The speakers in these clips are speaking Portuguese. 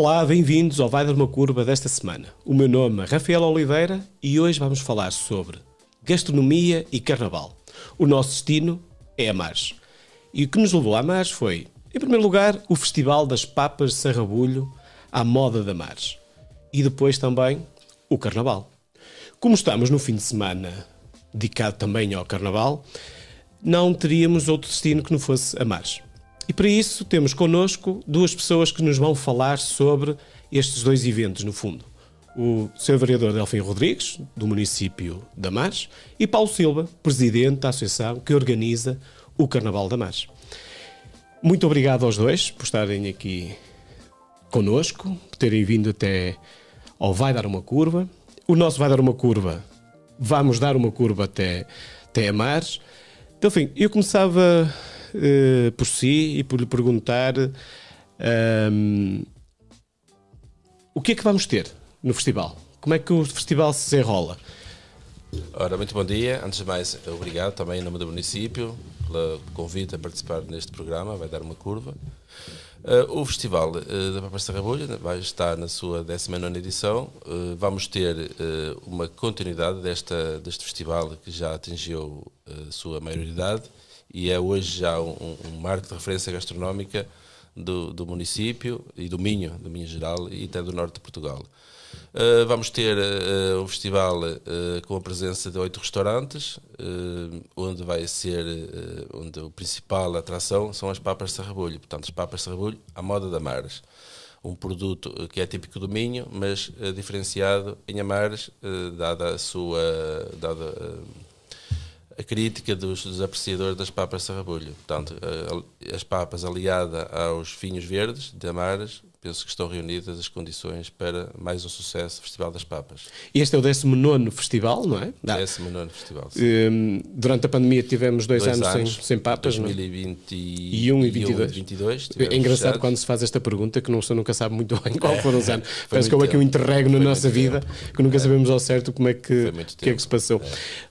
Olá, bem-vindos ao Vai Dar Uma Curva desta semana. O meu nome é Rafael Oliveira e hoje vamos falar sobre gastronomia e carnaval. O nosso destino é Amares. E o que nos levou a Amares foi, em primeiro lugar, o Festival das Papas de Sarrabulho à moda de Amares. E depois também o Carnaval. Como estamos no fim de semana dedicado também ao Carnaval, não teríamos outro destino que não fosse Amares. E para isso temos connosco duas pessoas que nos vão falar sobre estes dois eventos, no fundo. O Sr. Vereador Delfim Rodrigues, do município de Amares, e Paulo Silva, presidente da associação que organiza o Carnaval de Amares. Muito obrigado aos dois por estarem aqui connosco, por terem vindo até ao Vai Dar Uma Curva. O nosso Vai Dar Uma Curva, vamos dar uma curva até, até Amares. Delfim, eu começava uh, por si e por lhe perguntar um, o que é que vamos ter no festival? Como é que o festival se desenrola? Ora, muito bom dia. Antes de mais, obrigado também em nome do município pelo convite a participar neste programa, vai dar uma curva. Uh, o Festival uh, da Papa Sarrabulha vai estar na sua 19 edição. Uh, vamos ter uma continuidade desta, deste festival que já atingiu a sua maioridade e é hoje já um, um marco de referência gastronómica do, do, município e do Minho, do Minho Geral e até do norte de Portugal. Uh, vamos ter uh, um festival uh, com a presença de oito restaurantes, onde vai ser, onde a principal atração são as papas de sarrabulho. Portanto, as papas de sarrabulho à moda da Mares. Um produto que é típico do Minho, mas diferenciado em Amares, dada a sua... Dada, a crítica dos, dos, apreciadores das papas de sarrabulho. Portanto, as papas aliadas aos vinhos verdes de Amares penso que estão reunidas as condições para mais um sucesso Festival das Papas. Este é o 19 festival, não é? 19 festival. Um, durante a pandemia tivemos dois, dois anos, anos, sem, sem papas, 2021 é? e 22. 22 é engraçado fechados. quando se faz esta pergunta que não, se nunca sabe muito bem qual foram os anos. Parece que houve aqui um interregno na nossa vida tempo. que nunca é. sabemos ao certo como é que, que é que se passou.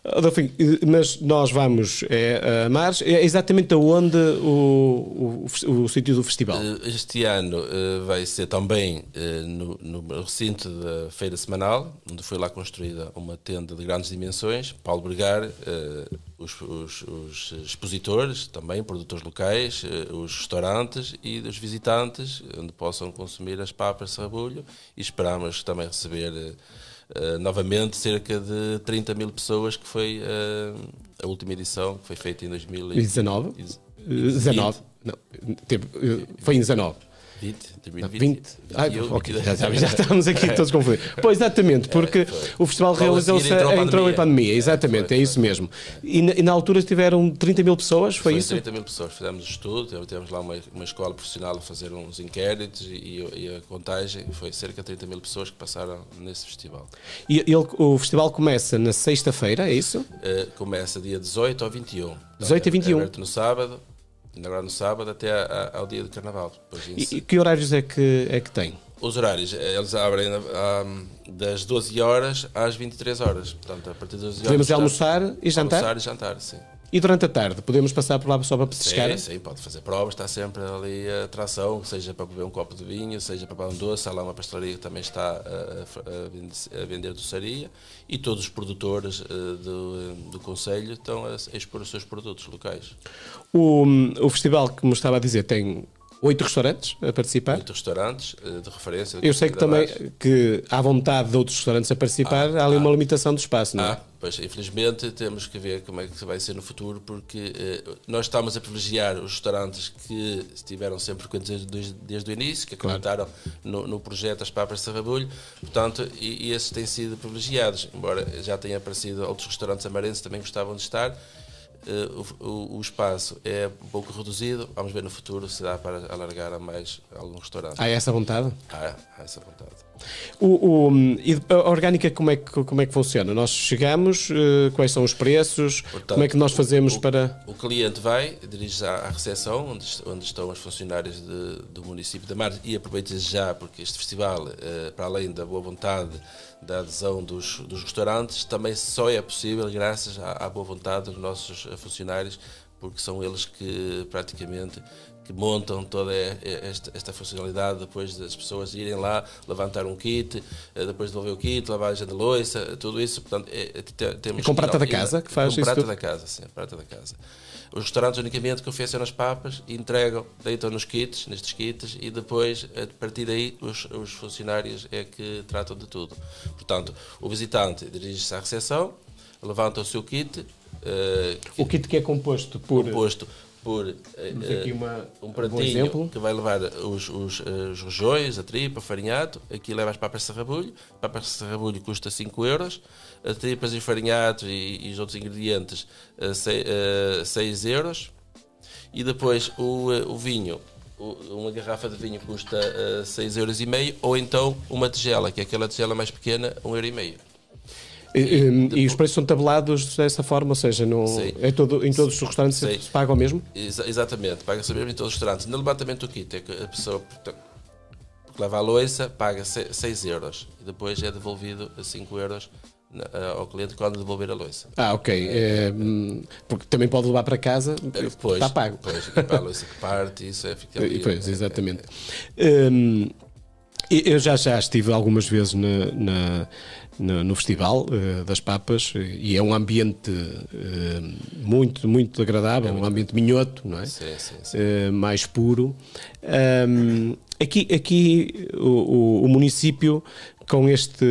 É. Adolfo, mas nós vamos é, a Mares, é exatamente aonde o, o, o, o sítio do festival? Eh, este ano uh, vai vai ser também eh, no, no, recinto da Feira Semanal, onde foi lá construída uma tenda de grandes dimensões para albergar eh, os, os, os, expositores, também produtores locais, eh, os restaurantes e os visitantes, onde possam consumir as papas de sarrabulho e esperamos também receber eh, novamente cerca de 30 mil pessoas, que foi eh, a última edição, que foi feita em 2019. 19. Não, foi em 19. 20, 2020. 20, ah, ok, já, já, já, estamos aqui todos confundidos. Pois, exatamente, porque é, o festival realizou-se, entrou, entrou em pandemia, exatamente, é, é isso mesmo. E na, e na, altura tiveram 30 mil pessoas, foi, foi isso? 30 mil pessoas, fizemos estudo, temos lá uma, uma escola profissional a fazer uns inquéritos e, e, a contagem, foi cerca de 30 mil pessoas que passaram nesse festival. E ele, o festival começa na sexta-feira, é isso? Uh, começa dia 18 ao 21. 18 a 21. É no sábado agora no sábado até ao dia do Carnaval. E, e, que horários é que, é que tem? Os horários, eh, eles abrem um, das 12 horas às 23 horas. Portanto, a partir das 12 Podemos horas, almoçar e jantar? Almoçar e jantar, sim. E durante a tarde, podemos passar por lá só para pescar? Sim, sim, pode fazer provas, está sempre ali a atração, seja para beber um copo de vinho, seja para beber um doce, há lá uma pastelaria que também está a, a, a vender doçaria e todos os produtores uh, do, do Conselho estão a expor os seus produtos locais. O, o festival, como estava a dizer, tem oito restaurantes a participar. Oito restaurantes eh, de referência. Eu sei que também que há vontade de outros restaurantes a participar, ah, há ali ah, uma limitação de espaço, não é? Ah, pois, infelizmente temos que ver como é que vai ser no futuro, porque eh, nós estamos a privilegiar os restaurantes que estiveram sempre frequentes desde, desde o início, que acreditaram claro. no, no, projeto As Papas de Sarrabulho, portanto, e, e esses têm sido privilegiados, embora já tenham aparecido outros restaurantes amarenses também gostavam de estar, Uh, o, o, espaço é um pouco reduzido. Vamos ver no futuro se dá para alargar a mais algum restaurante. Há essa vontade? Há, há essa vontade. O, o, e a orgânica, como é que, como é que funciona? Nós chegamos, uh, quais são os preços? Portanto, como é que nós fazemos o, para. O cliente vai, dirige-se à, à recepção, onde, onde estão os funcionários de, do município da Mar, e aproveita já, porque este festival, uh, para além da boa vontade da adesão dos, dos restaurantes também só é possível graças à, à boa vontade dos nossos funcionários porque são eles que praticamente que montam toda esta, esta, funcionalidade depois das pessoas irem lá levantar um kit, eh, depois devolver o kit, lavagem de louça, tudo isso. Portanto, é, é, temos com prata da casa que faz com isso? prata tudo? da casa, sim, prata da casa. Os restaurantes unicamente confeccionam as papas, entregam, deitam nos kits, nestes kits, e depois, a partir daí, os, os funcionários é que tratam de tudo. Portanto, o visitante dirige-se à recepção, levanta o seu kit. Uh, o kit que é composto por. Composto por uh, uma, um pratinho que vai levar os, os, os rojões, a tripa, farinhado. Aqui leva as papas de sarrabulho. Papas de sarrabulho custa 5 euros. As tripas e farinhados e, e os outros ingredientes, 6 uh, euros. E depois o, o vinho, uma garrafa de vinho custa 6 euros e meio. Ou então uma tigela, que é aquela tigela mais pequena, 1 euro e meio. E, e, e, os preços são tabelados dessa forma, ou seja, no, é todo, em todos os restaurantes Sim. se paga o mesmo? Ex exatamente, paga-se mesmo em todos os restaurantes. No levantamento do kit, é que a pessoa que leva a louça paga 6 euros e depois é devolvido a 5 euros ao cliente quando devolver a louça. Ah, ok. É, porque também pode levar para casa, depois, está pago. Depois, para a louça que parte, isso é ficar. Pois, exatamente. É, hum, eu já, já estive algumas vezes na, na no, no Festival uh, das Papas e é um ambiente uh, muito, muito agradável, é um ambiente minhoto, não é? Sim, sim, sim. Uh, mais puro. Um, aqui aqui o, o, o, município, com este,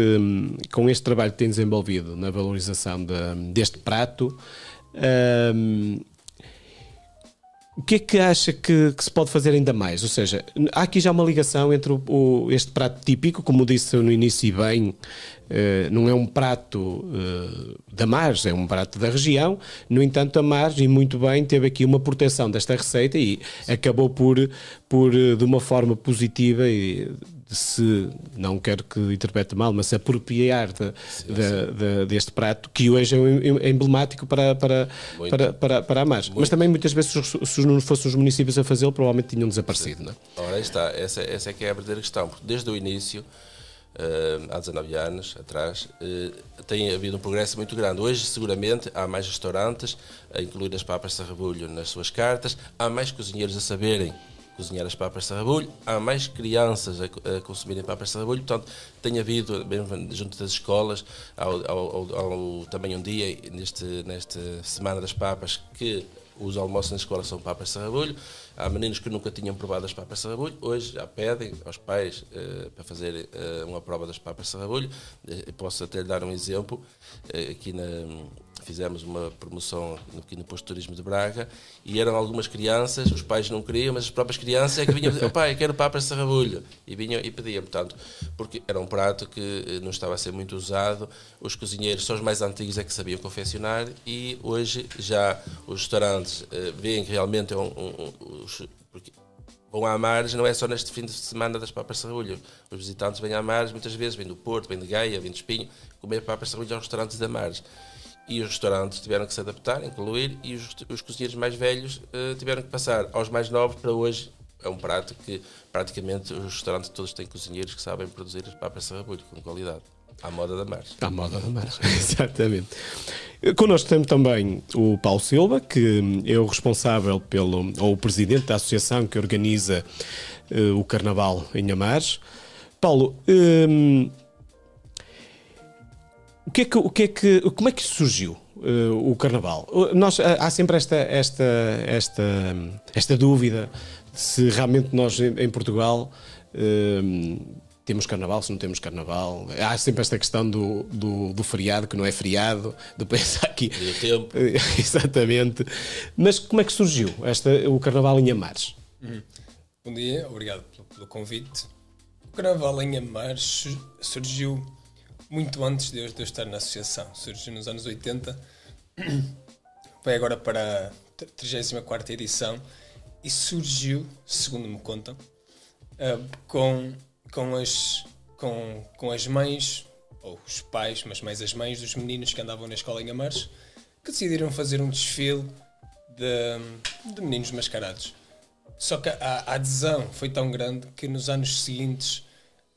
com este trabalho que tem desenvolvido na valorização de, deste prato, um, o que é que acha que, que, se pode fazer ainda mais? Ou seja, há aqui já uma ligação entre o, o, este prato típico, como disse no início e bem, uh, não é um prato uh, da Mars, é um prato da região. No entanto, a Mars, e muito bem, teve aqui uma proteção desta receita e acabou por, por de uma forma positiva e se, não quero que interprete mal, mas se apropriar de, sim, de, sim. De, deste prato, que hoje é emblemático para, para, para, para, para a Mar. Mas também muitas vezes, se não fossem os municípios a fazê-lo, provavelmente tinham desaparecido. Não é? Ora, aí está, essa, essa é que é a verdadeira questão, porque desde o início. Uh, há 19 anos atrás, uh, tem havido um progresso muito grande. Hoje, seguramente, há mais restaurantes a incluir as papas de sarrabulho nas suas cartas, há mais cozinheiros a saberem cozinhar as papas de sarrabulho, há mais crianças a, a consumirem papas de sarrabulho, portanto, tem havido, mesmo junto das escolas, ao, ao, ao, também um dia, neste, nesta Semana das Papas, que os almoços na escola são papas de sarrabulho. Há meninos que nunca tinham provado as papas de sarrabulho, hoje já pedem aos pais uh, para fazer uh, uma prova das papas de sarrabulho. Uh, posso até lhe dar um exemplo. aqui na, fizemos uma promoção aqui no Posto de Turismo de Braga e eram algumas crianças, os pais não queriam, mas as próprias crianças é que vinham dizer, pai, quero papas de sarrabulho. E vinham e pediam, portanto, porque era um prato que eh, não estava a ser muito usado, os cozinheiros, só os mais antigos é que sabiam confeccionar e hoje já os restaurantes uh, veem que realmente é um, um, um porque vão à Mares, não é só neste fim de semana das papas de. Os visitantes vêm à Mares, muitas vezes vêm do Porto, vêm de Gaia, vêm de Espinho, comer papas de aos restaurantes da Mares e os restaurantes tiveram que se adaptar, incluir, e os, os cozinheiros mais velhos uh, tiveram que passar aos mais novos para hoje. É um prato que praticamente os restaurantes todos têm cozinheiros que sabem produzir as papas de sarrabulho com qualidade. À moda da Mars. À moda da Mars, exatamente. Connosco temos também o Paulo Silva, que é o responsável pelo, ou o presidente da associação que organiza uh, o Carnaval em Amares. Paulo, um, o que é que, o que, é que como é que surgiu uh, o Carnaval? Nós, há sempre esta, esta, esta, esta dúvida se realmente nós em Portugal uh, temos Carnaval, se não temos Carnaval. Há sempre esta questão do, do, do feriado, que não é feriado, depois aqui. E o tempo. Exatamente. Mas como é que surgiu esta, o Carnaval em Amares? Uhum. Bom dia, obrigado pelo, pelo convite. O Carnaval em Amares surgiu muito antes de eu, de eu estar na associação. Surgiu nos anos 80, vai agora para a 34 edição e surgiu, segundo me contam, uh, com, com, as, com, com as mães, ou os pais, mas mais as mães dos meninos que andavam na escola em Amares, que decidiram fazer um desfile de, de meninos mascarados. Só que a, a adesão foi tão grande que nos anos seguintes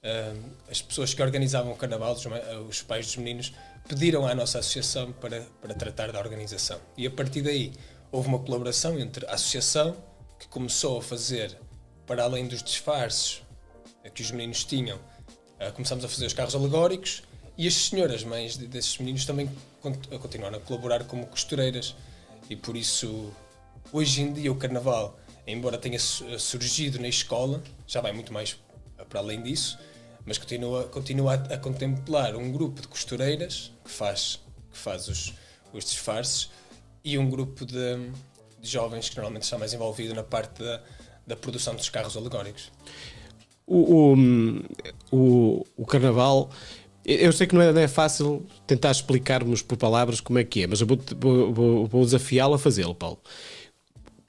Uh, as pessoas que organizavam o carnaval, os, os, pais dos meninos, pediram à nossa associação para, para tratar da organização. E a partir daí houve uma colaboração entre a associação, que começou a fazer, para além dos disfarces que os meninos tinham, uh, começámos a fazer os carros alegóricos e as senhoras mães desses meninos também continuaram a colaborar como costureiras. E por isso, hoje em dia, o carnaval, embora tenha surgido na escola, já vai muito mais para além disso, mas continua, continua a, a contemplar um grupo de costureiras que faz, que faz os, os disfarces e um grupo de, de jovens que normalmente está mais envolvido na parte da, da produção dos carros alegóricos. O, o, o, o carnaval. Eu sei que não é, não é, fácil tentar explicarmos por palavras como é que é, mas eu vou, vou, vou desafiá-lo a fazê-lo, Paulo.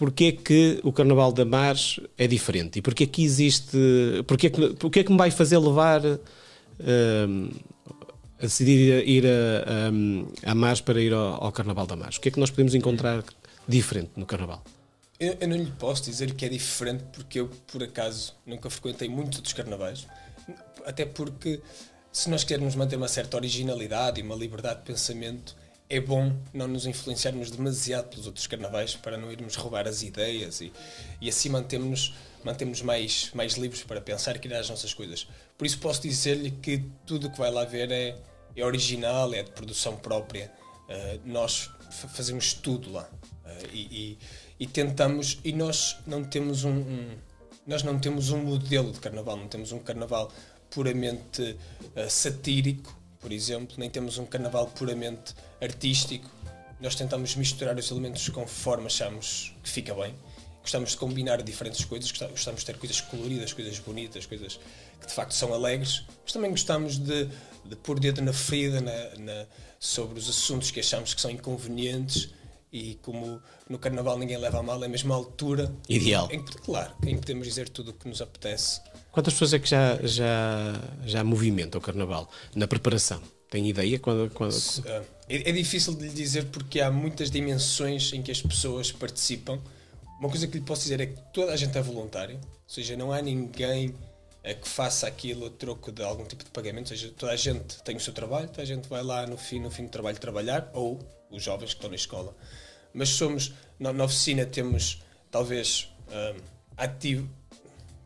Porquê que o Carnaval da Mars é diferente? E porquê que existe... Porquê que, porquê que me vai fazer levar... Um, a decidir ir a, a, a Mars para ir ao, ao, Carnaval da Mars? O que é que nós podemos encontrar diferente no Carnaval? Eu, eu, não lhe posso dizer que é diferente porque eu, por acaso, nunca frequentei muito dos carnavais. Até porque, se nós queremos manter uma certa originalidade e uma liberdade de pensamento, é bom não nos influenciarmos demasiado pelos outros carnavais para não irmos roubar as ideias e, e assim mantemos-nos mantemos mais, mais livres para pensar e criar as nossas coisas. Por isso posso dizer-lhe que tudo o que vai lá ver é, é original, é de produção própria. Uh, nós fazemos tudo lá uh, e, e, e, tentamos e nós não temos um, um, nós não temos um modelo de carnaval, não temos um carnaval puramente uh, satírico, por exemplo, nem temos um carnaval puramente artístico. Nós tentamos misturar os elementos conforme achamos que fica bem. Gostamos de combinar diferentes coisas, gostamos de ter coisas coloridas, coisas bonitas, coisas que de facto são alegres, mas também gostamos de, de pôr dedo na ferida na, na, sobre os assuntos que achamos que são inconvenientes e como no Carnaval ninguém leva a mal, é a mesma altura. Ideal. Em, claro, em que podemos dizer tudo o que nos apetece. Quantas pessoas é que já, já, já movimentam o Carnaval na preparação? Tem ideia? Quando, quando... É, é difícil de lhe dizer porque há muitas dimensões em que as pessoas participam. Uma coisa que lhe posso dizer é que toda a gente é voluntária, ou seja, não há ninguém é que faça aquilo a troco de algum tipo de pagamento, ou seja, toda a gente tem o seu trabalho, toda a gente vai lá no fim, no fim do trabalho trabalhar, ou os jovens que estão na escola. Mas somos, na, na oficina temos talvez um, ativo,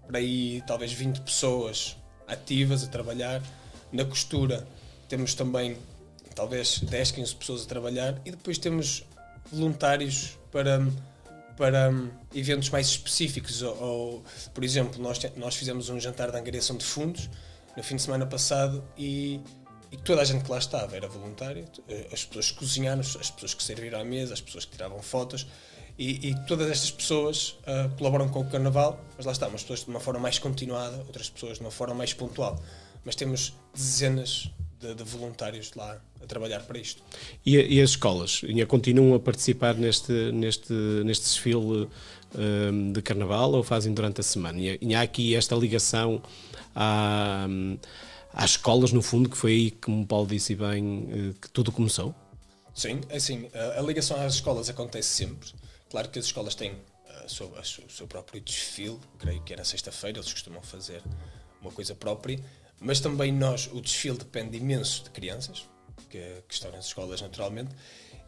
para aí talvez 20 pessoas ativas a trabalhar, na costura temos também talvez 10, 15 pessoas a trabalhar e depois temos voluntários para para um, eventos mais específicos. Ou, ou, por exemplo, nós, nós fizemos um jantar de angariação de fundos no fim de semana passado e, e toda a gente que lá estava era voluntária. As pessoas que cozinharam, as pessoas que serviram à mesa, as pessoas que tiravam fotos. E, e todas estas pessoas uh, colaboram com o carnaval, mas lá está, umas pessoas de uma forma mais continuada, outras pessoas de uma forma mais pontual. Mas temos dezenas de, de, voluntários lá a trabalhar para isto. E, e as escolas ainda continuam a participar neste, neste, neste desfile um, de carnaval ou fazem durante a semana? E, e há aqui esta ligação à, às escolas, no fundo, que foi aí, como o Paulo disse bem, eh, que tudo começou? Sim, é assim, a, a ligação às escolas acontece sempre. Claro que as escolas têm eh, o seu próprio desfile, creio que era sexta-feira, eles costumam fazer uma coisa própria mas também nós, o desfile depende imenso de crianças, que, que estão nas escolas naturalmente,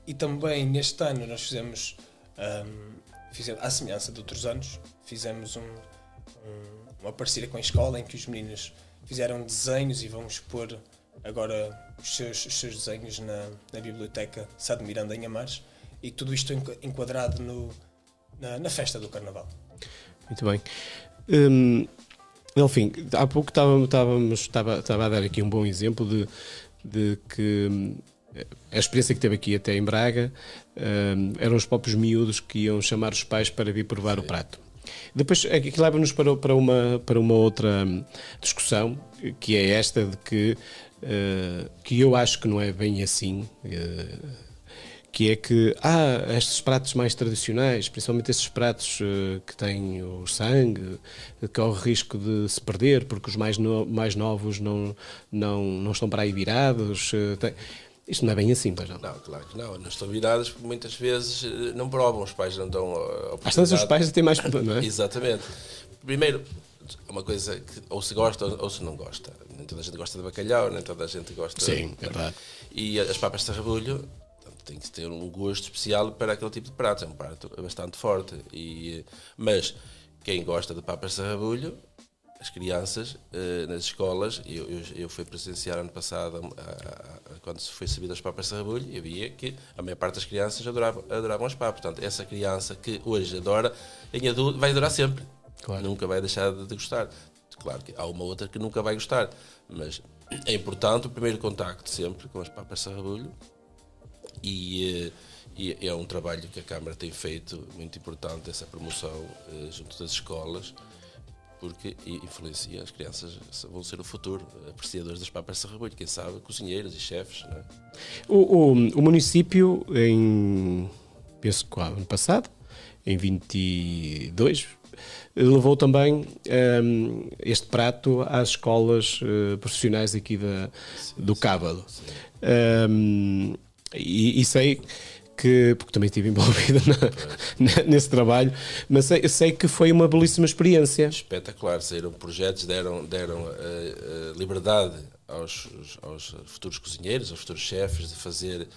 e também neste ano nós fizemos, um, fizemos à semelhança de outros anos, fizemos um, um, uma parceria com a escola em que os meninos fizeram desenhos e vão expor agora os seus, os seus desenhos na, na biblioteca Sá de Miranda em Amares e tudo isto enquadrado no, na, na festa do Carnaval. Muito bem. Hum, enfim, há pouco estávamos, estava, estava a dar aqui um bom exemplo de, de que hum, a experiência que teve aqui até em Braga um, eram os próprios miúdos que iam chamar os pais para vir provar Sim. o prato. Depois, aqui leva-nos para, para, uma, para uma outra discussão, que é esta de que, uh, que eu acho que não é bem assim. Uh, que é que há ah, estes pratos mais tradicionais, principalmente estes pratos uh, que têm o sangue, que corre risco de se perder porque os mais, no, mais novos não, não, não estão para aí virados. Uh, tem... Isto não é bem assim, pois não? Não, claro que não. Não estão virados porque muitas vezes eh, não provam, os pais não dão a Às vezes os pais têm mais... Não é? Exatamente. Primeiro, uma coisa que ou se gosta ou se não gosta. Nem toda a gente gosta de bacalhau, nem toda a gente gosta... Sim, é verdade. E as papas de rabulho tem que ter um gosto especial para aquele tipo de prato. É um prato bastante forte. E, mas quem gosta de papas de sarrabulho, as crianças eh, nas escolas, eu, eu, eu, fui presenciar ano passado, a, a, quando se foi sabido as papas de sarrabulho, e via que a maior parte das crianças adoravam, adoravam as papas. Portanto, essa criança que hoje adora, em adulto, vai adorar sempre. Claro. Nunca vai deixar de, de gostar. Claro que há uma outra que nunca vai gostar, mas é importante o primeiro contacto sempre com as papas de sarrabulho e, eh, e, é um trabalho que a Câmara tem feito muito importante, essa promoção eh, junto das escolas, porque influencia as crianças, vão ser o futuro, apreciadores das papas de sarrabulho, quem sabe, cozinheiros e chefes. É? O, o, o, município, em, penso que ano passado, em 22, levou também um, ehm, este prato às escolas uh, profissionais aqui da, do Cábado. Um, ehm, e, e, sei que, porque também estive envolvido na, nesse trabalho, mas sei, sei, que foi uma belíssima experiência. Espetacular, saíram projetos, deram, deram uh, uh, liberdade aos, aos futuros cozinheiros, aos futuros chefes de fazer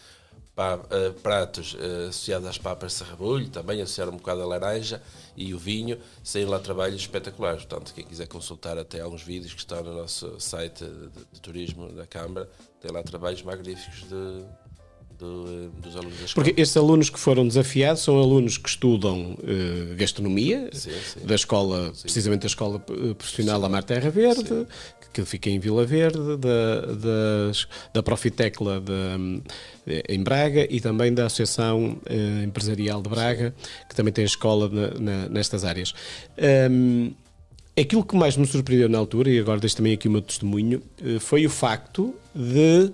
uh, pratos uh, associados às papas de sarrabulho, também associaram um bocado a laranja e o vinho, saíram lá trabalhos espetaculares. Portanto, quem quiser consultar até alguns vídeos que estão no nosso site de, de turismo da Câmara, tem lá trabalhos magníficos de, do, dos alunos da escola. Porque estes alunos que foram desafiados são alunos que estudam uh, gastronomia, sim, sim. da escola, sim. precisamente da escola profissional Amar Terra Verde, que fica em Vila Verde, da, da, da Profitecla de, em Braga e também da Associação uh, Empresarial de Braga, que também tem escola na, na, nestas áreas. Um, aquilo que mais me surpreendeu na altura, e agora deixo também aqui o meu testemunho, foi o facto de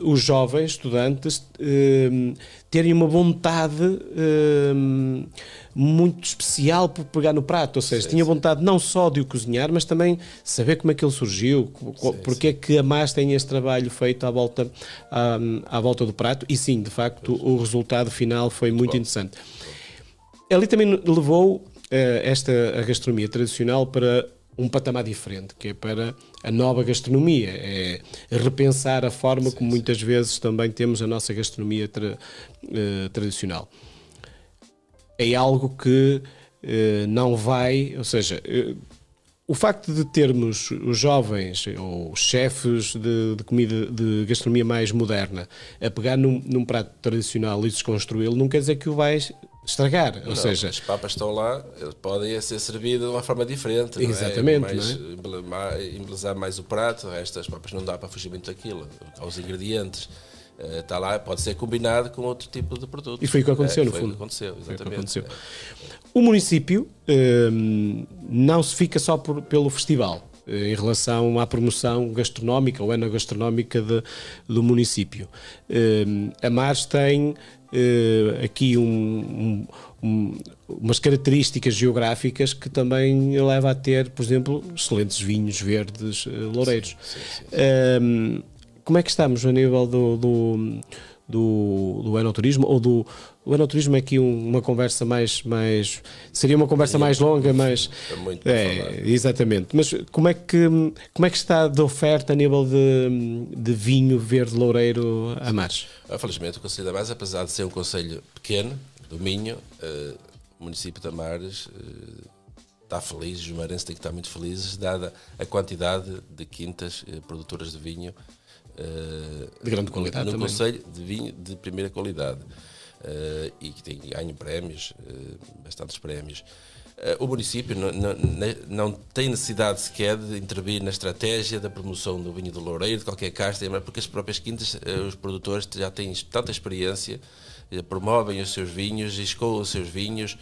os jovens estudantes ehm, terem uma vontade ehm, muito especial por pegar no prato, ou seja, sim, tinha vontade sim. não só de o cozinhar, mas também saber como é que ele surgiu, sim, porque é que a MAS tem este trabalho feito à volta, à, à volta do prato, e sim, de facto, o resultado final foi muito, muito interessante. Ali também levou uh, esta a gastronomia tradicional para um patamar diferente, que é para a nova gastronomia, é repensar a forma sim, como muitas sim. vezes também temos a nossa gastronomia tra uh, tradicional. É algo que uh, não vai, ou seja, uh, o facto de termos os jovens ou chefes de, de, comida de gastronomia mais moderna a pegar num, num prato tradicional e desconstruí-lo não quer dizer que o vais estragar. Ou não, seja, as papas estão lá, podem ser servidas de uma forma diferente. Exatamente. Não é? Mais, é? embelezar mais o prato, estas papas não dá para fugir muito daquilo. Aos ingredientes. Está eh, lá, pode ser combinado com outro tipo de produto. E foi o que aconteceu, é, no fundo. Aconteceu, exatamente. O, aconteceu. o município hum, não se fica só por, pelo festival eh, em relação à promoção gastronómica ou enogastronómica de, do município. Hum, a Mars tem uh, aqui um, um, umas características geográficas que também leva a ter, por exemplo, excelentes vinhos verdes uh, loureiros. Sim, sim, sim, como é que estamos a nível do, do, do, do enoturismo ou do o enoturismo é aqui uma conversa mais, mais seria uma conversa mais longa, mas é muito é, exatamente. Mas como é que como é que está de oferta a nível de, de vinho verde loureiro a Mares? Ah, felizmente o Conselho da Mares, apesar de ser um conselho pequeno do Minho, uh, o município de Amares uh, está feliz, os marenses têm que estar muito felizes, dada a quantidade de quintas uh, produtoras de vinho de grande qualidade no, no Conselho de vinho de primeira qualidade uh, e que tem ganho prémios, uh, bastantes prémios. Uh, o município não, não, não, tem necessidade sequer de intervir na estratégia da promoção do vinho do Loureiro, de qualquer casta, porque as próprias quintas, os produtores já têm tanta experiência, promovem os seus vinhos, escoam os seus vinhos,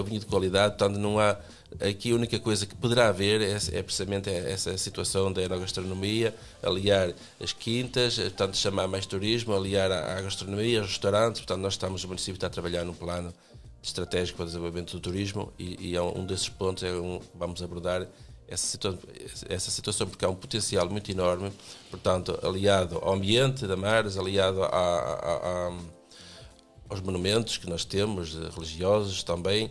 o vinho de qualidade, portanto não há Aqui a única coisa que poderá haver é, é precisamente essa situação da enogastronomia, aliar as quintas, portanto chamar mais turismo, aliar à, gastronomia, aos restaurantes. Portanto, nós estamos, o município está a trabalhar num plano estratégico para o desenvolvimento do turismo e, e é um desses pontos é um, vamos abordar essa situação, essa situação porque há um potencial muito enorme, portanto, aliado ao ambiente da Mares, aliado a, a, a, aos monumentos que nós temos, religiosos também,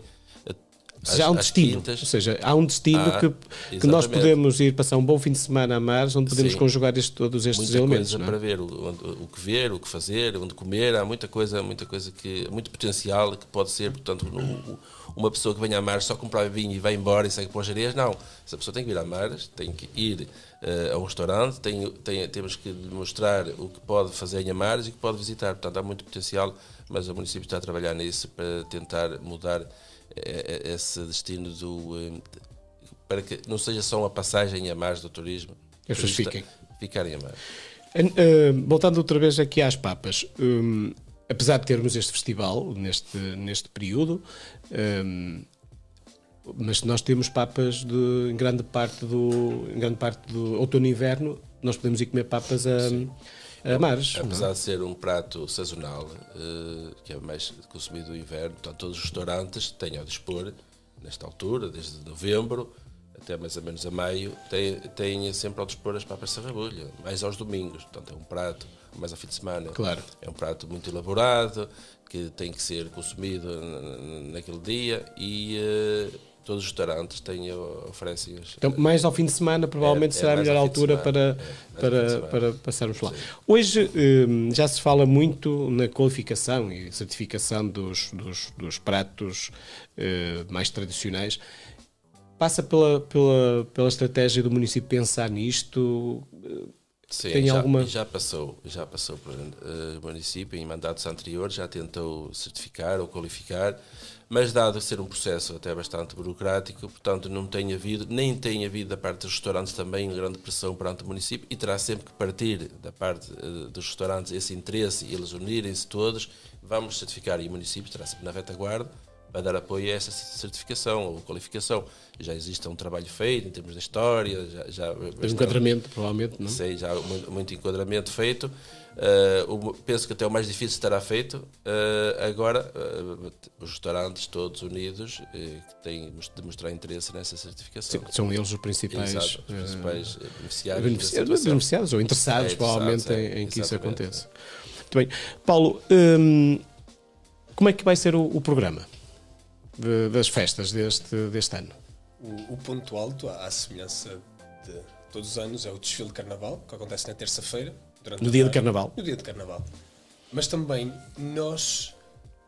Ou seja, há um destino. Quintas. Ou seja, há um destino ah, que, que nós podemos ir passar um bom fim de semana a Mares, onde podemos Sim. conjugar este, todos estes muita elementos. Coisa é? para ver o, o, que ver, o que fazer, onde comer, há muita coisa, muita coisa que muito potencial que pode ser, portanto, no, uma pessoa que venha a Mares só comprar vinho e vai embora e segue para as areias, não. Essa pessoa tem que ir a Mares, tem que ir uh, a um restaurante, tem, tem, temos que demonstrar o que pode fazer em Amares e o que pode visitar. Portanto, há muito potencial, mas o município está a trabalhar nisso para tentar mudar esse destino do. para que não seja só uma passagem a mais do turismo. As pessoas fiquem. Ficarem a mais. Uh, voltando outra vez aqui às papas, um, apesar de termos este festival neste, neste período, mas nós temos papas de, em grande parte do em grande parte do outono e inverno, nós podemos ir comer papas a, mares. Apesar não? de ser um prato sazonal, uh, que é mais consumido no inverno, portanto, todos os restaurantes têm ao dispor, nesta altura, desde novembro até mais ou menos a maio, têm, têm sempre ao dispor as papas de sarrabulho, mais aos domingos. Portanto, é um prato, mais ao fim de semana. Claro. É um prato muito elaborado, que tem que ser consumido naquele dia e. Todos os restaurantes têm, oferecem os, Então, mais ao fim de semana, provavelmente é, será é a melhor altura semana, para, é, para, para passarmos lá. Sim. Hoje hum, já se fala muito na qualificação e certificação dos, dos, dos pratos eh, mais tradicionais. Passa pela, pela, pela estratégia do município pensar nisto? Sim, Tem já, alguma... já passou, já passou por uh, município em mandatos anteriores, já tentou certificar ou qualificar, mas dado ser um processo até bastante burocrático, portanto não tem havido, nem tem havido da parte dos restaurantes também grande pressão perante o município e terá sempre que partir da parte uh, dos restaurantes esse interesse e eles unirem-se todos, vamos certificar e o município estará sempre na retaguarda para dar apoio a essa certificação ou qualificação. Já existe um trabalho feito em termos de história, já, já um enquadramento, provavelmente, não? Sei, já muito, muito enquadramento feito. Uh, penso que até o mais difícil estará feito. Uh, agora, uh, os restaurantes todos unidos que têm de mostrar interesse nessa certificação. Sim, são eles os principais, Exato, os principais beneficiários. Beneficiados, beneficiados ou interessados, é, provavelmente, é, em, em, que isso aconteça. Muito bem. Paulo, hum, como é que vai ser o, o programa? de, das festas deste, deste ano? O, o, ponto alto, à semelhança de todos os anos, é o desfile de carnaval, que acontece na terça-feira. No dia de carnaval? No dia de carnaval. Mas também nós,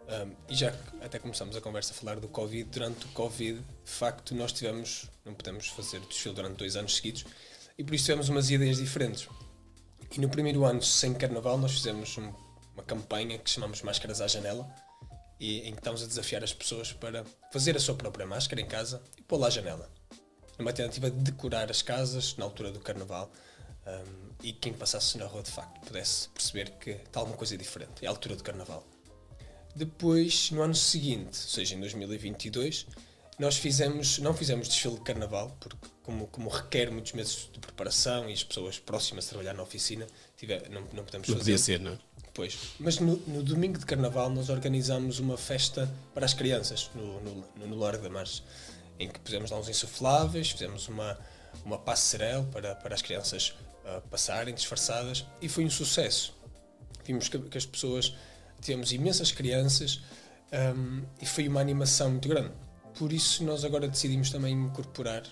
um, e já até começamos a conversa a falar do Covid, durante o Covid, de facto, nós tivemos, não podemos fazer desfile durante dois anos seguidos, e por isso tivemos umas ideias diferentes. E no primeiro ano, sem carnaval, nós fizemos um, uma campanha que chamamos Máscaras à Janela, e em que estamos a desafiar as pessoas para fazer a sua própria máscara em casa e pô-la à janela. Numa tentativa de decorar as casas na altura do carnaval um, e quem passasse na rua de facto pudesse perceber que está alguma coisa diferente, é a altura do carnaval. Depois, no ano seguinte, ou seja, em 2022, nós fizemos, não fizemos desfile de carnaval, porque como, como requer muitos meses de preparação e as pessoas próximas a trabalhar na oficina, tiver, não, não podemos não fazer. Podia ser, não é? Pois, mas no, no, domingo de carnaval nós organizamos uma festa para as crianças no, no, no Largo da Marcha, em que pusemos lá uns insufláveis, fizemos uma, uma passerelle para, para as crianças uh, passarem disfarçadas e foi um sucesso. Vimos que, que as pessoas, tivemos imensas crianças um, e foi uma animação muito grande. Por isso nós agora decidimos também incorporar,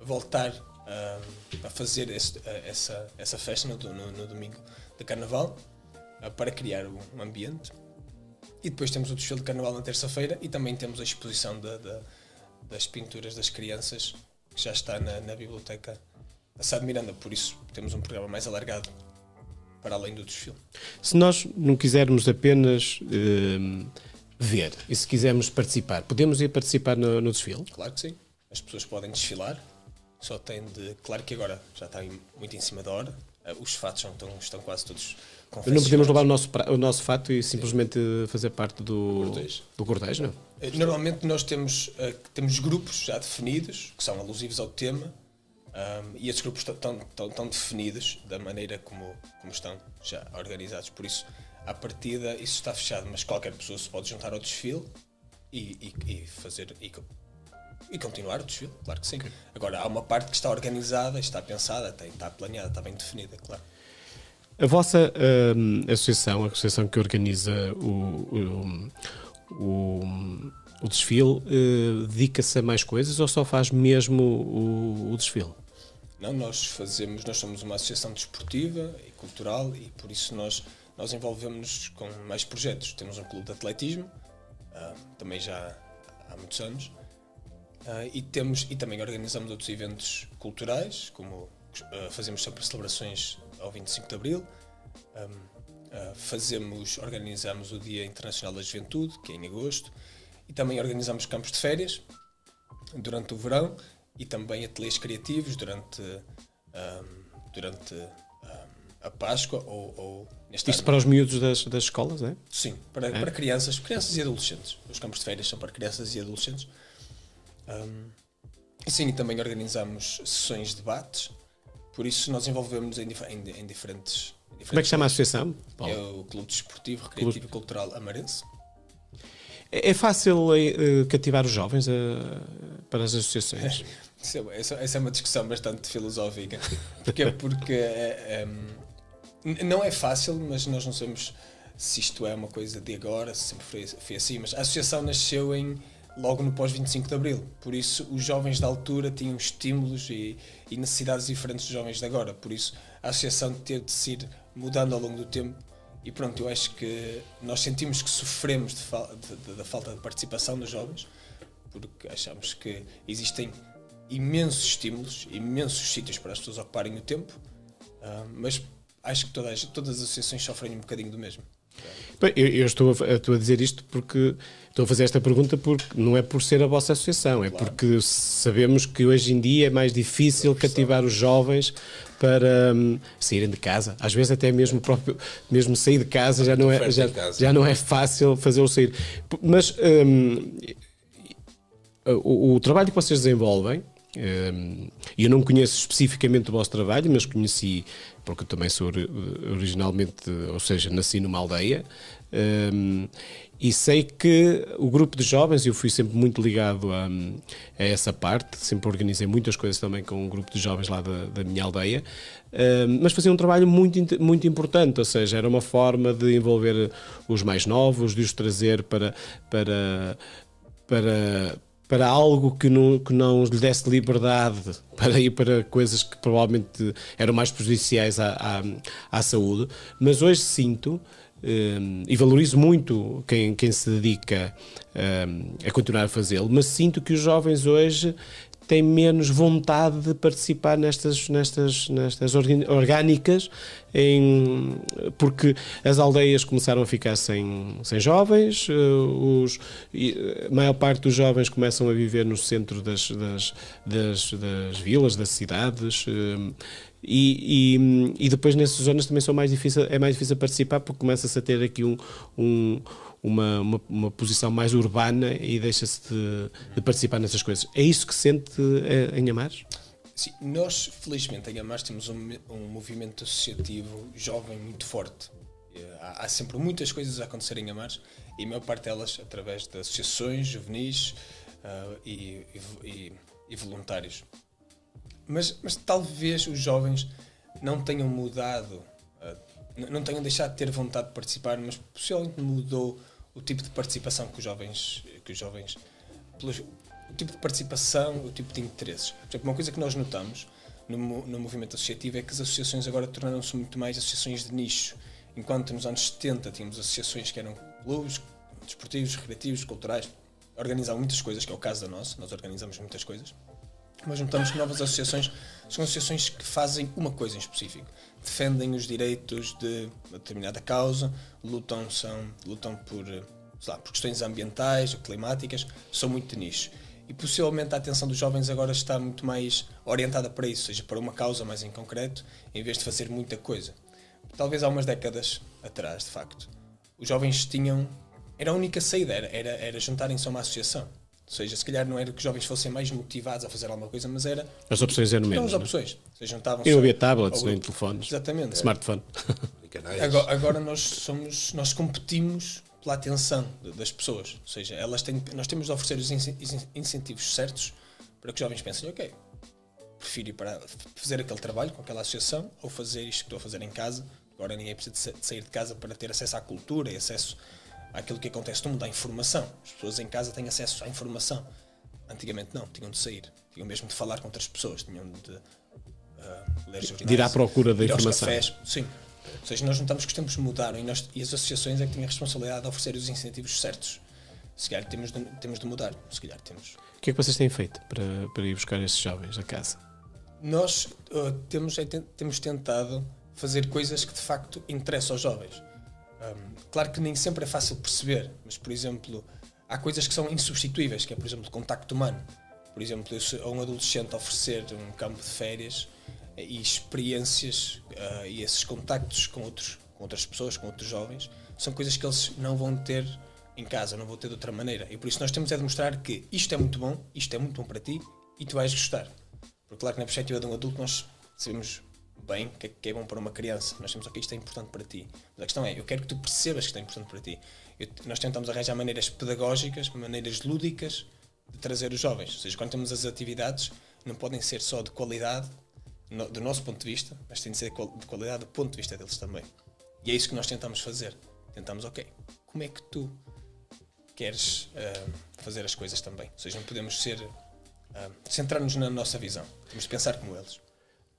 voltar um, a fazer esse, essa, essa festa no, no, no domingo de carnaval eh, para criar um ambiente. E depois temos o desfile de carnaval na terça-feira e também temos a exposição das pinturas das crianças que já está na, na biblioteca da Sá Miranda. Por isso temos um programa mais alargado para além do desfile. Se nós não quisermos apenas uh, ver e se quisermos participar, podemos ir participar no, no desfile? Claro que sim. As pessoas podem desfilar, só tem de. Claro que agora já está muito em cima da hora, eh, os fatos estão, estão quase todos não podemos levar o nosso, o nosso fato e simplesmente fazer parte do, do cortejo, não? Eh, normalmente nós temos, uh, temos grupos já definidos, que são alusivos ao tema, um, e esses grupos estão, definidos da maneira como, como estão já organizados. Por isso, à partida, isso está fechado, mas qualquer pessoa se pode juntar ao desfile e, e, e fazer. E, e continuar o desfile, claro que sim. Okay. Agora, há uma parte que está organizada, está pensada, está planeada, está bem definida, claro. A vossa associação, a associação que organiza o, o, o, o desfile, uh, dedica-se a mais coisas ou só faz mesmo o, o, desfile? Não, nós fazemos, nós somos uma associação desportiva e cultural e por isso nós, nós envolvemos-nos com mais projetos. Temos um clube de atletismo, uh, também já há muitos anos, uh, e, temos, e também organizamos outros eventos culturais, como fazemos sempre celebrações ao 25 de Abril, um, fazemos, organizamos o Dia Internacional da Juventude, que é em agosto, e também organizamos campos de férias durante o verão e também ateliês criativos durante, um, durante um, a Páscoa ou, ou neste Isto ano. para os miúdos das, das escolas, é? Sim, para, é? para crianças, crianças e adolescentes. Os campos de férias são para crianças e adolescentes. Um, e sim, também organizamos sessões de debates, por isso nós envolvemos em, em, em diferentes, diferentes. Como é que chama a associação? Paulo? É o Clube Desportivo, Recreativo Clube... e Cultural Amarense. É, é fácil uh, cativar os jovens uh, para as associações? É, essa, essa, é uma discussão bastante filosófica. Porque, porque é, é, não é fácil, mas nós não sabemos se isto é uma coisa de agora, se sempre foi, foi assim. Mas a associação nasceu em, logo no pós-25 de Abril. Por isso, os jovens da altura tinham estímulos e, e, necessidades diferentes dos jovens de agora. Por isso, a associação teve de se ir mudando ao longo do tempo e pronto, eu acho que nós sentimos que sofremos da falta de participação dos jovens, porque achamos que existem imensos estímulos, imensos sítios para as pessoas ocuparem o tempo, uh, mas acho que todas, todas as associações sofrem um bocadinho do mesmo. Bem, eu, eu estou, a, estou, a, dizer isto porque estou a fazer esta pergunta porque não é por ser a vossa associação, é claro. porque sabemos que hoje em dia é mais difícil cativar os jovens para um, saírem de casa. Às vezes até mesmo próprio, mesmo sair de casa já não é já, já não é fácil fazer-o sair. Mas um, o, o, trabalho que vocês desenvolvem eu não conheço especificamente o vosso trabalho, mas conheci porque eu também sou originalmente, ou seja, nasci numa aldeia, e sei que o grupo de jovens, eu fui sempre muito ligado a, a, essa parte, sempre organizei muitas coisas também com um grupo de jovens lá da, da minha aldeia, mas fazia um trabalho muito, muito importante, ou seja, era uma forma de envolver os mais novos, de os trazer para, para, para, para algo que não, que não lhe desse liberdade para ir para coisas que provavelmente eram mais prejudiciais à, à, à saúde, mas hoje sinto um, e valorizo muito quem, quem se dedica um, a continuar a fazê-lo, mas sinto que os jovens hoje têm menos vontade de participar nestas, nestas, nestas orgânicas, em, porque as aldeias começaram a ficar sem, sem jovens, eh, os, a maior parte dos jovens começam a viver no centro das, das, das, das vilas, das cidades. Eh, e, e, e, depois nessas zonas também são mais difícil, é mais difícil participar porque começa-se a ter aqui um, um uma, uma, uma posição mais urbana e deixa-se de, de, participar nessas coisas. É isso que sente eh, em Amares? Sim, nós, felizmente, em Amares temos um, um movimento associativo jovem muito forte. Eh, há, há, sempre muitas coisas a acontecer em Amares e a maior parte delas através de associações juvenis uh, e, e, e, voluntários. Mas, mas talvez os jovens não tenham mudado não tenham deixado de ter vontade de participar, mas possivelmente mudou o tipo de participação que os jovens, que os jovens pelos, o tipo de participação, o tipo de interesses. Por exemplo, uma coisa que nós notamos no, no movimento associativo é que as associações agora tornaram-se muito mais associações de nicho. Enquanto nos anos 70 tínhamos associações que eram clubes, desportivos, recreativos, culturais, organizavam muitas coisas, que é o caso da nossa, nós organizamos muitas coisas mas notamos que novas associações são associações que fazem uma coisa em específico. Defendem os direitos de uma determinada causa, lutam, são, lutam por, lá, por questões ambientais ou climáticas, são muito de nicho. E possivelmente a atenção dos jovens agora está muito mais orientada para isso, seja, para uma causa mais em concreto, em vez de fazer muita coisa. Talvez há umas décadas atrás, de facto, os jovens tinham. Era a única saída, era, era, era juntarem-se a uma associação ou seja, se calhar não era que os jovens fossem mais motivados a fazer alguma coisa, mas era. As opções eram menos. As é? opções. Ou seja, e não havia tablets, nem telefones. Exatamente. Smartphone. Agora, agora, nós somos. Nós competimos pela atenção das pessoas. Ou seja, elas têm, nós temos de oferecer os incentivos certos para que os jovens pensem, ok, prefiro ir para fazer aquele trabalho com aquela associação ou fazer isto que estou a fazer em casa. Agora ninguém precisa de sair de casa para ter acesso à cultura e acesso àquilo que acontece no mundo, à informação. As pessoas em casa têm acesso à informação. Antigamente não, tinham de sair, tinham mesmo de falar com outras pessoas, tinham de uh, ler jornais. De ir à procura da informação. Cafés. Sim. Ou seja, nós notamos que os tempos mudaram e, nós, e as associações é que têm a responsabilidade de oferecer os incentivos certos. Se calhar temos de, temos de mudar. Se calhar temos. O que é que vocês têm feito para, para ir buscar esses jovens a casa? Nós uh, temos, é, temos tentado fazer coisas que de facto interessam aos jovens. Um, claro que nem sempre é fácil perceber, mas por exemplo, há coisas que são insubstituíveis, que é por exemplo o contacto humano. Por exemplo, a um adolescente oferecer um campo de férias e experiências uh, e esses contactos com, outros, com outras pessoas, com outros jovens, são coisas que eles não vão ter em casa, não vão ter de outra maneira. E por isso nós temos é demonstrar que isto é muito bom, isto é muito bom para ti e tu vais gostar. Porque claro que na perspectiva de um adulto nós sabemos bem o que, é, que é bom para uma criança. Nós temos, ok, isto é importante para ti. Mas a questão é, eu quero que tu percebas que isto é importante para ti. Eu, nós tentamos arranjar maneiras pedagógicas, maneiras lúdicas de trazer os jovens. Ou seja, quando temos as atividades, não podem ser só de qualidade no, do nosso ponto de vista, mas tem de ser de qualidade do ponto de vista deles também. E é isso que nós tentamos fazer. Tentamos, ok, como é que tu queres uh, fazer as coisas também? Ou seja, não podemos ser. Uh, centrar-nos na nossa visão. Temos de pensar como eles.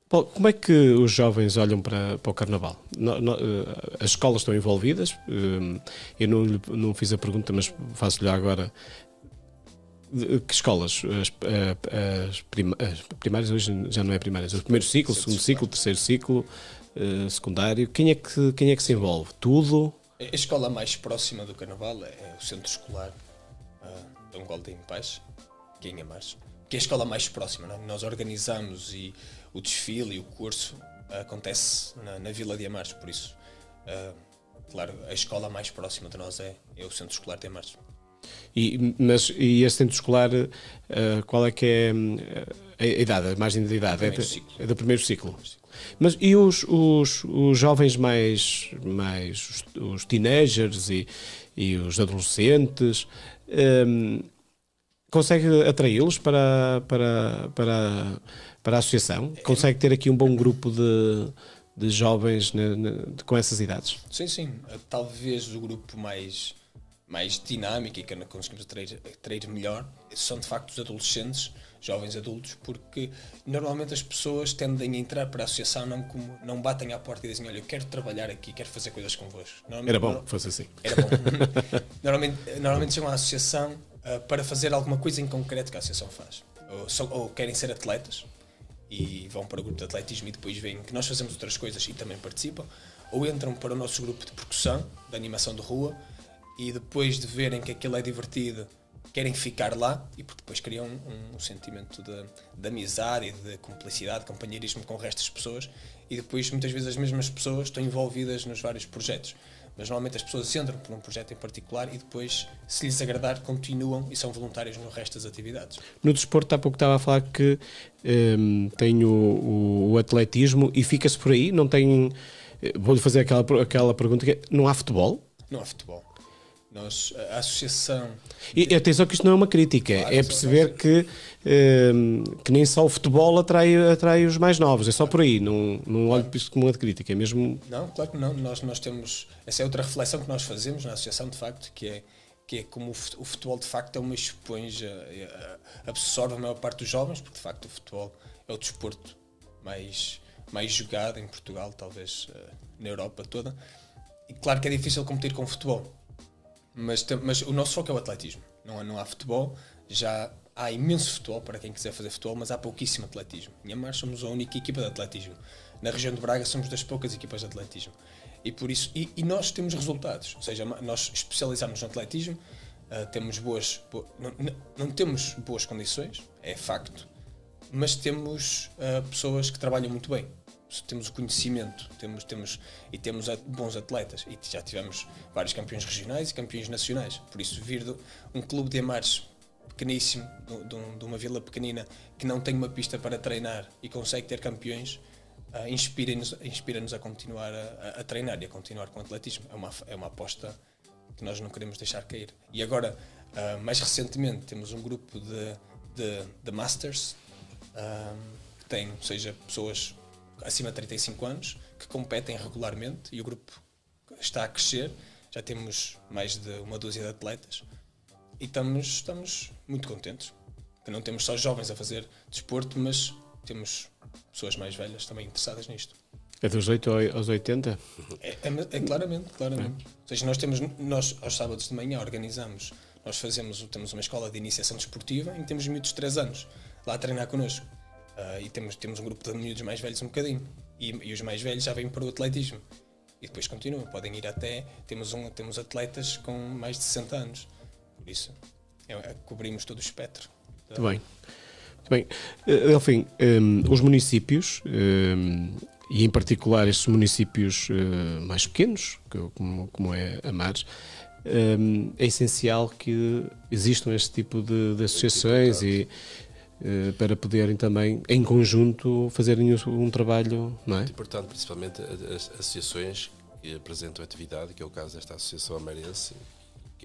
Paulo, como é que os jovens olham para, para o Carnaval? No, no, as escolas estão envolvidas. Eu não, não fiz a pergunta, mas faço-lhe agora. Que escolas? As, as, as, primárias hoje já não é primárias. O primeiro ciclo, o segundo ciclo, o terceiro ciclo, secundário. Quem é que, quem é que se envolve? Tudo? A escola mais próxima do Carnaval é o Centro Escolar Dom Golden Paz, é em Amares, que é a escola mais próxima. Não? É? Nós organizamos e o desfile e o curso acontece na, na Vila de Amares, por isso, uh, claro, a escola mais próxima de nós é, é o Centro Escolar de Amares. E, mas, e esse centro escolar, uh, qual é que é a, a idade, a margem de idade? É, de, é, do primeiro ciclo. Mas e os, os, os jovens mais, mais os, os teenagers e, e os adolescentes, um, consegue atraí-los para, para, para, para a associação? Consegue ter aqui um bom grupo de, de jovens ne, ne, com essas idades? Sim, sim. Talvez o grupo mais, mais dinâmico e que conseguimos atrair, atrair melhor são de facto os adolescentes, jovens adultos, porque normalmente as pessoas tendem a entrar para a associação não, como, não batem à porta e dizem: Olha, eu quero trabalhar aqui, quero fazer coisas convosco. Era bom, fosse assim. Era bom. normalmente, normalmente chegam à associação uh, para fazer alguma coisa em concreto que a associação faz. Ou, ou querem ser atletas e vão para o grupo de atletismo e depois veem que nós fazemos outras coisas e também participam, ou entram para o nosso grupo de percussão, de animação de rua, e depois de verem que aquilo é divertido, querem ficar lá e depois criam um, um sentimento de, de, amizade e de cumplicidade, de companheirismo com o resto das pessoas, e depois muitas vezes as mesmas pessoas estão envolvidas nos vários projetos mas normalmente as pessoas entram por um projeto em particular e depois, se lhes agradar, continuam e são voluntários no resto das atividades. No desporto, há pouco estava a falar que um, tem o, o, o, atletismo e fica-se por aí, não tem. Eh, vou-lhe fazer aquela, aquela pergunta que é, não há futebol? Não há futebol. Nós, a associação. E atenção que isto não é uma crítica, claro, é perceber que, um, que nem só o futebol atrai, atrai os mais novos, é só por aí, não, não olho para isto como uma crítica, é mesmo. Não, claro que não. Nós, nós temos. Essa é outra reflexão que nós fazemos na associação, de facto, que é, que é como o futebol de facto é uma esponja, é, absorve a maior parte dos jovens, porque de facto o futebol é o desporto mais, mais jogado em Portugal, talvez eh, na Europa toda. E claro que é difícil competir com o futebol mas, mas o nosso foco é o atletismo. Não não há futebol, já há imenso futebol para quem quiser fazer futebol, mas há pouquíssimo atletismo. Em Amar somos a única equipa de atletismo. Na região de Braga somos das poucas equipas de atletismo. E por isso e, e nós temos resultados, ou seja, nós especializamos no atletismo, uh, temos boas, não, não, não, temos boas condições, é facto, mas temos uh, pessoas que trabalham muito bem temos o conhecimento temos, temos, e temos bons atletas. E já tivemos vários campeões regionais e campeões nacionais. Por isso, vir de um clube de Amares pequeníssimo, de, de uma vila pequenina, que não tem uma pista para treinar e consegue ter campeões, uh, inspira-nos inspira a continuar a, a, treinar e a continuar com o atletismo. É uma, é uma aposta que nós não queremos deixar cair. E agora, uh, mais recentemente, temos um grupo de, de, de Masters, uh, que tem, seja, pessoas acima de 35 anos que competem regularmente e o grupo está a crescer. já temos mais de uma dúzia de atletas e estamos, estamos muito contentes. Que não temos só jovens a fazer desporto, mas temos pessoas mais velhas também interessadas nisto. É dos 8 aos 80? É, é, é claramente, claramente. É. Ou seja, nós temos, nós aos sábados de manhã organizamos, nós fazemos, temos uma escola de iniciação desportiva em que temos miúdos de 3 anos lá a treinar connosco. Uh, e temos, temos um grupo de miúdos mais velhos um bocadinho. E, e os mais velhos já vêm para o atletismo. E depois continuam, podem ir até. Temos, um, temos atletas com mais de 60 anos. Por isso, é, é, cobrimos todo o espectro. Muito bem. Muito bem. Uh, Delfim, um, os municípios, um, e em particular estes municípios uh, mais pequenos, como, como é Amares, um, é essencial que existam este tipo de, de associações e para poderem também, em conjunto, fazerem um trabalho, não é? Muito importante, principalmente as associações que apresentam atividade, que é o caso desta Associação Amarense,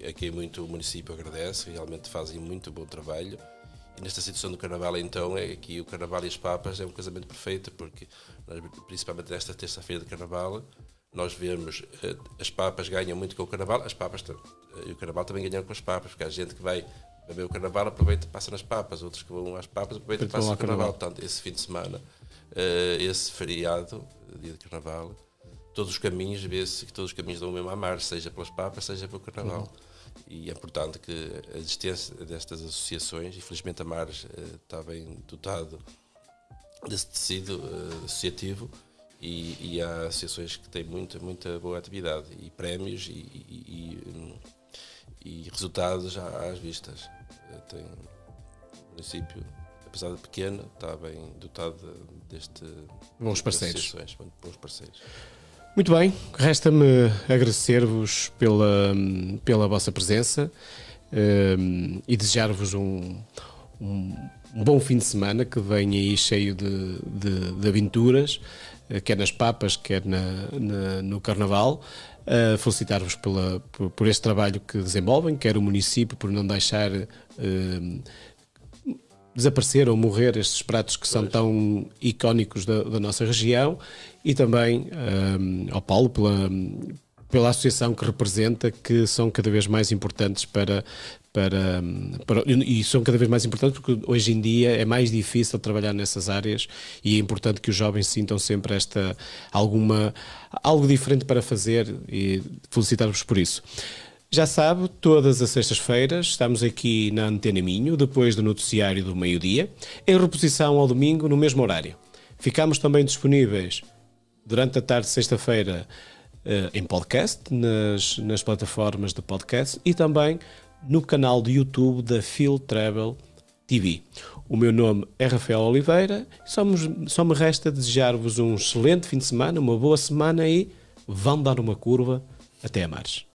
a quem muito o município agradece, realmente fazem muito bom trabalho e nesta situação do Carnaval, então, é que o Carnaval e as Papas é um casamento perfeito, porque principalmente nesta terça-feira de Carnaval, nós vemos eh, as Papas ganham muito com o Carnaval, as Papas e o Carnaval também ganham com as Papas, porque há gente que vai beber o Carnaval, aproveita e passa nas Papas, outros que vão às Papas, aproveita e passa no Carnaval. carnaval. Portanto, esse fim de semana, eh, esse feriado, dia de Carnaval, todos os caminhos, vê-se que todos os caminhos dão o mesmo a mar, seja pelas Papas, seja pelo Carnaval. Uhum e é importante que a existência destas associações, infelizmente a Mares uh, está bem dotado desse tecido uh, associativo e, e, há associações que têm muita, muita boa atividade e prémios e, e, e resultados às vistas. Tem o município, apesar de pequeno, está bem dotado deste bons parceiros. Bons parceiros. Muito bem, resta-me agradecer-vos pela, pela vossa presença um, e desejar-vos um, um, um, bom fim de semana que venha aí cheio de, de, de aventuras, eh, quer nas papas, quer na, na, no Carnaval. Uh, Felicitar-vos por, por este trabalho que desenvolvem, quer o município por não deixar uh, desaparecer ou morrer estes pratos que são tão icónicos da, da nossa região e também um, ao Paulo pela, pela associação que representa, que são cada vez mais importantes para, para, para, e são cada vez mais importantes porque hoje em dia é mais difícil trabalhar nessas áreas e é importante que os jovens sintam sempre esta alguma algo diferente para fazer e felicitar-vos por isso. Já sabe, todas as sextas-feiras estamos aqui na Antena Minho, depois do noticiário do meio-dia, em reposição ao domingo no mesmo horário. Ficamos também disponíveis durante a tarde de sexta-feira eh, em podcast, nas, nas plataformas de podcast e também no canal do YouTube da Phil Travel TV. O meu nome é Rafael Oliveira, só me, só me resta desejar-vos um excelente fim de semana, uma boa semana e vão dar uma curva até a.